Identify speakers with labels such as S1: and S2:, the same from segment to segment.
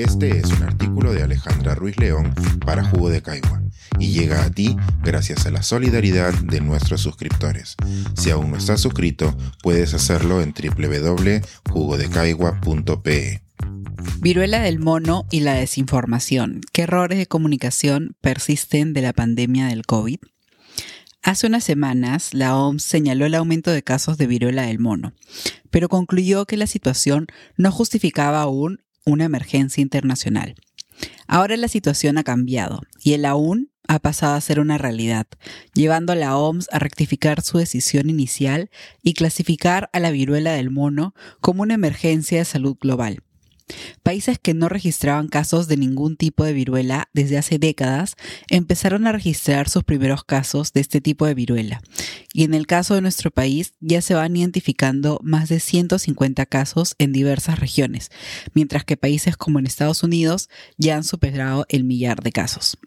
S1: Este es un artículo de Alejandra Ruiz León para Jugo de Caigua y llega a ti gracias a la solidaridad de nuestros suscriptores. Si aún no estás suscrito, puedes hacerlo en www.jugodecaigua.pe.
S2: Viruela del mono y la desinformación. ¿Qué errores de comunicación persisten de la pandemia del COVID? Hace unas semanas, la OMS señaló el aumento de casos de viruela del mono, pero concluyó que la situación no justificaba aún una emergencia internacional. Ahora la situación ha cambiado y el aún ha pasado a ser una realidad, llevando a la OMS a rectificar su decisión inicial y clasificar a la viruela del mono como una emergencia de salud global. Países que no registraban casos de ningún tipo de viruela desde hace décadas empezaron a registrar sus primeros casos de este tipo de viruela. Y en el caso de nuestro país ya se van identificando más de 150 casos en diversas regiones, mientras que países como en Estados Unidos ya han superado el millar de casos.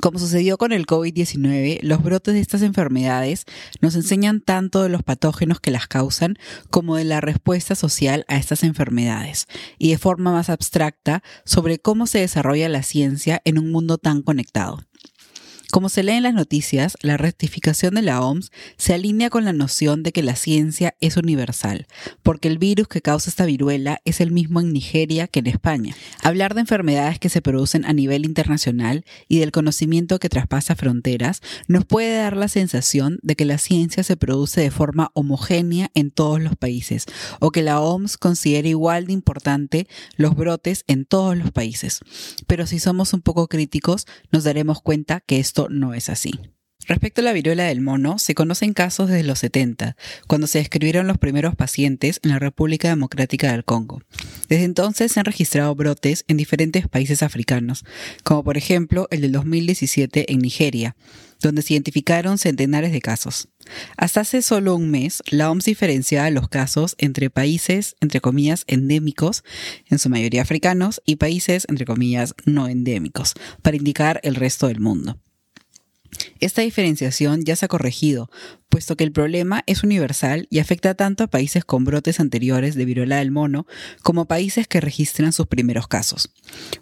S2: Como sucedió con el COVID-19, los brotes de estas enfermedades nos enseñan tanto de los patógenos que las causan como de la respuesta social a estas enfermedades y de forma más abstracta sobre cómo se desarrolla la ciencia en un mundo tan conectado. Como se lee en las noticias, la rectificación de la OMS se alinea con la noción de que la ciencia es universal, porque el virus que causa esta viruela es el mismo en Nigeria que en España. Hablar de enfermedades que se producen a nivel internacional y del conocimiento que traspasa fronteras nos puede dar la sensación de que la ciencia se produce de forma homogénea en todos los países, o que la OMS considera igual de importante los brotes en todos los países. Pero si somos un poco críticos, nos daremos cuenta que esto no es así. Respecto a la viruela del mono, se conocen casos desde los 70, cuando se describieron los primeros pacientes en la República Democrática del Congo. Desde entonces se han registrado brotes en diferentes países africanos, como por ejemplo el del 2017 en Nigeria, donde se identificaron centenares de casos. Hasta hace solo un mes, la OMS diferenciaba los casos entre países, entre comillas, endémicos, en su mayoría africanos, y países, entre comillas, no endémicos, para indicar el resto del mundo. Esta diferenciación ya se ha corregido, puesto que el problema es universal y afecta tanto a países con brotes anteriores de viruela del mono como a países que registran sus primeros casos.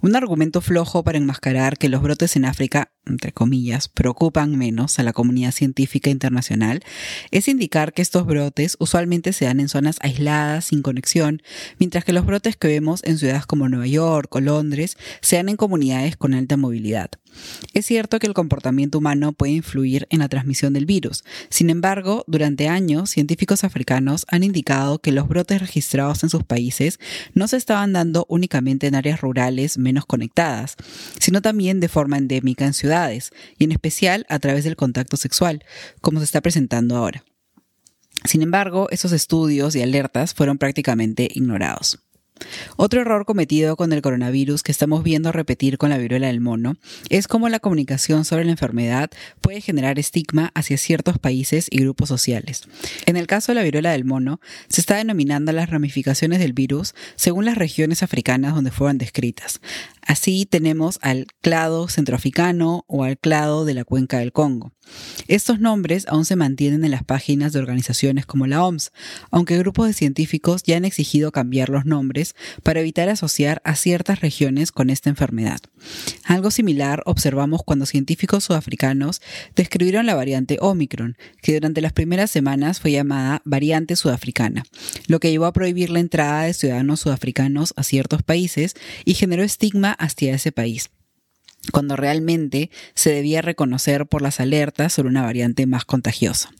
S2: Un argumento flojo para enmascarar que los brotes en África, entre comillas, preocupan menos a la comunidad científica internacional es indicar que estos brotes usualmente se dan en zonas aisladas, sin conexión, mientras que los brotes que vemos en ciudades como Nueva York o Londres se dan en comunidades con alta movilidad. Es cierto que el comportamiento humano puede influir en la transmisión del virus. Sin embargo, durante años, científicos africanos han indicado que los brotes registrados en sus países no se estaban dando únicamente en áreas rurales menos conectadas, sino también de forma endémica en ciudades, y en especial a través del contacto sexual, como se está presentando ahora. Sin embargo, esos estudios y alertas fueron prácticamente ignorados. Otro error cometido con el coronavirus que estamos viendo repetir con la viruela del mono es cómo la comunicación sobre la enfermedad puede generar estigma hacia ciertos países y grupos sociales. En el caso de la viruela del mono, se está denominando las ramificaciones del virus según las regiones africanas donde fueron descritas. Así tenemos al clado centroafricano o al clado de la cuenca del Congo. Estos nombres aún se mantienen en las páginas de organizaciones como la OMS, aunque grupos de científicos ya han exigido cambiar los nombres para evitar asociar a ciertas regiones con esta enfermedad. Algo similar observamos cuando científicos sudafricanos describieron la variante Omicron, que durante las primeras semanas fue llamada variante sudafricana, lo que llevó a prohibir la entrada de ciudadanos sudafricanos a ciertos países y generó estigma hacia ese país cuando realmente se debía reconocer por las alertas sobre una variante más contagiosa.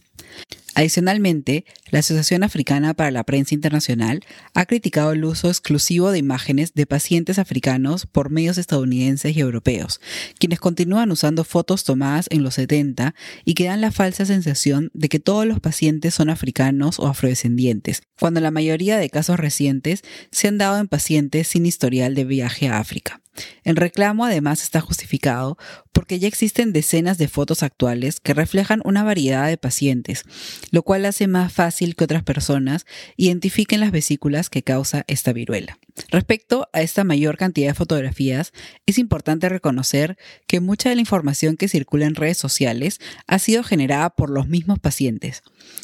S2: Adicionalmente, la Asociación Africana para la Prensa Internacional ha criticado el uso exclusivo de imágenes de pacientes africanos por medios estadounidenses y europeos, quienes continúan usando fotos tomadas en los 70 y que dan la falsa sensación de que todos los pacientes son africanos o afrodescendientes, cuando la mayoría de casos recientes se han dado en pacientes sin historial de viaje a África. El reclamo además está justificado porque ya existen decenas de fotos actuales que reflejan una variedad de pacientes, lo cual hace más fácil que otras personas identifiquen las vesículas que causa esta viruela. Respecto a esta mayor cantidad de fotografías, es importante reconocer que mucha de la información que circula en redes sociales ha sido generada por los mismos pacientes.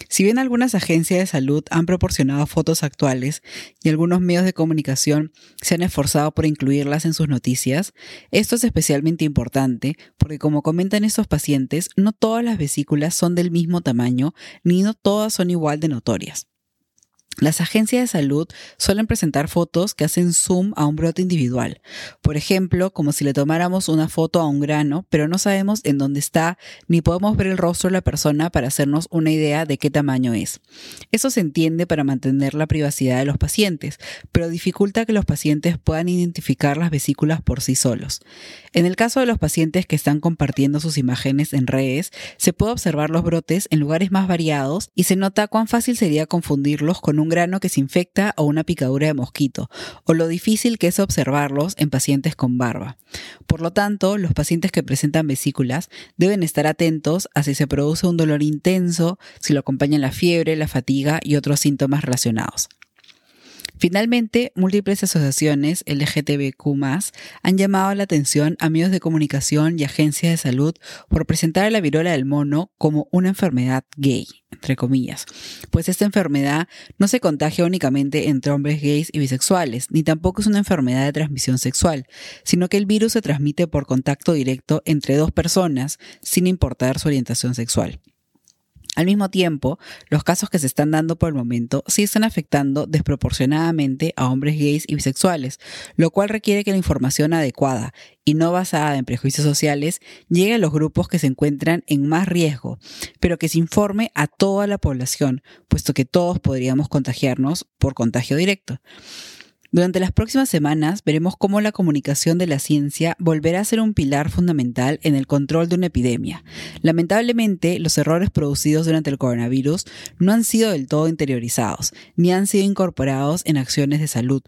S2: Si bien algunas agencias de salud han proporcionado fotos actuales y algunos medios de comunicación se han esforzado por incluirlas en sus noticias, esto es especialmente importante porque como comentan estos pacientes, no todas las vesículas son del mismo tamaño ni no todas son igual de notorias. Las agencias de salud suelen presentar fotos que hacen zoom a un brote individual. Por ejemplo, como si le tomáramos una foto a un grano, pero no sabemos en dónde está ni podemos ver el rostro de la persona para hacernos una idea de qué tamaño es. Eso se entiende para mantener la privacidad de los pacientes, pero dificulta que los pacientes puedan identificar las vesículas por sí solos. En el caso de los pacientes que están compartiendo sus imágenes en redes, se puede observar los brotes en lugares más variados y se nota cuán fácil sería confundirlos con un un grano que se infecta o una picadura de mosquito, o lo difícil que es observarlos en pacientes con barba. Por lo tanto, los pacientes que presentan vesículas deben estar atentos a si se produce un dolor intenso, si lo acompaña la fiebre, la fatiga y otros síntomas relacionados. Finalmente, múltiples asociaciones LGTBQ han llamado la atención a medios de comunicación y agencias de salud por presentar a la viruela del mono como una enfermedad gay, entre comillas, pues esta enfermedad no se contagia únicamente entre hombres gays y bisexuales, ni tampoco es una enfermedad de transmisión sexual, sino que el virus se transmite por contacto directo entre dos personas, sin importar su orientación sexual. Al mismo tiempo, los casos que se están dando por el momento sí están afectando desproporcionadamente a hombres gays y bisexuales, lo cual requiere que la información adecuada y no basada en prejuicios sociales llegue a los grupos que se encuentran en más riesgo, pero que se informe a toda la población, puesto que todos podríamos contagiarnos por contagio directo. Durante las próximas semanas veremos cómo la comunicación de la ciencia volverá a ser un pilar fundamental en el control de una epidemia. Lamentablemente, los errores producidos durante el coronavirus no han sido del todo interiorizados, ni han sido incorporados en acciones de salud,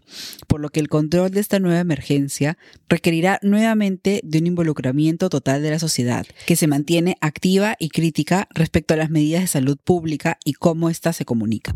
S2: por lo que el control de esta nueva emergencia requerirá nuevamente de un involucramiento total de la sociedad, que se mantiene activa y crítica respecto a las medidas de salud pública y cómo ésta se comunica.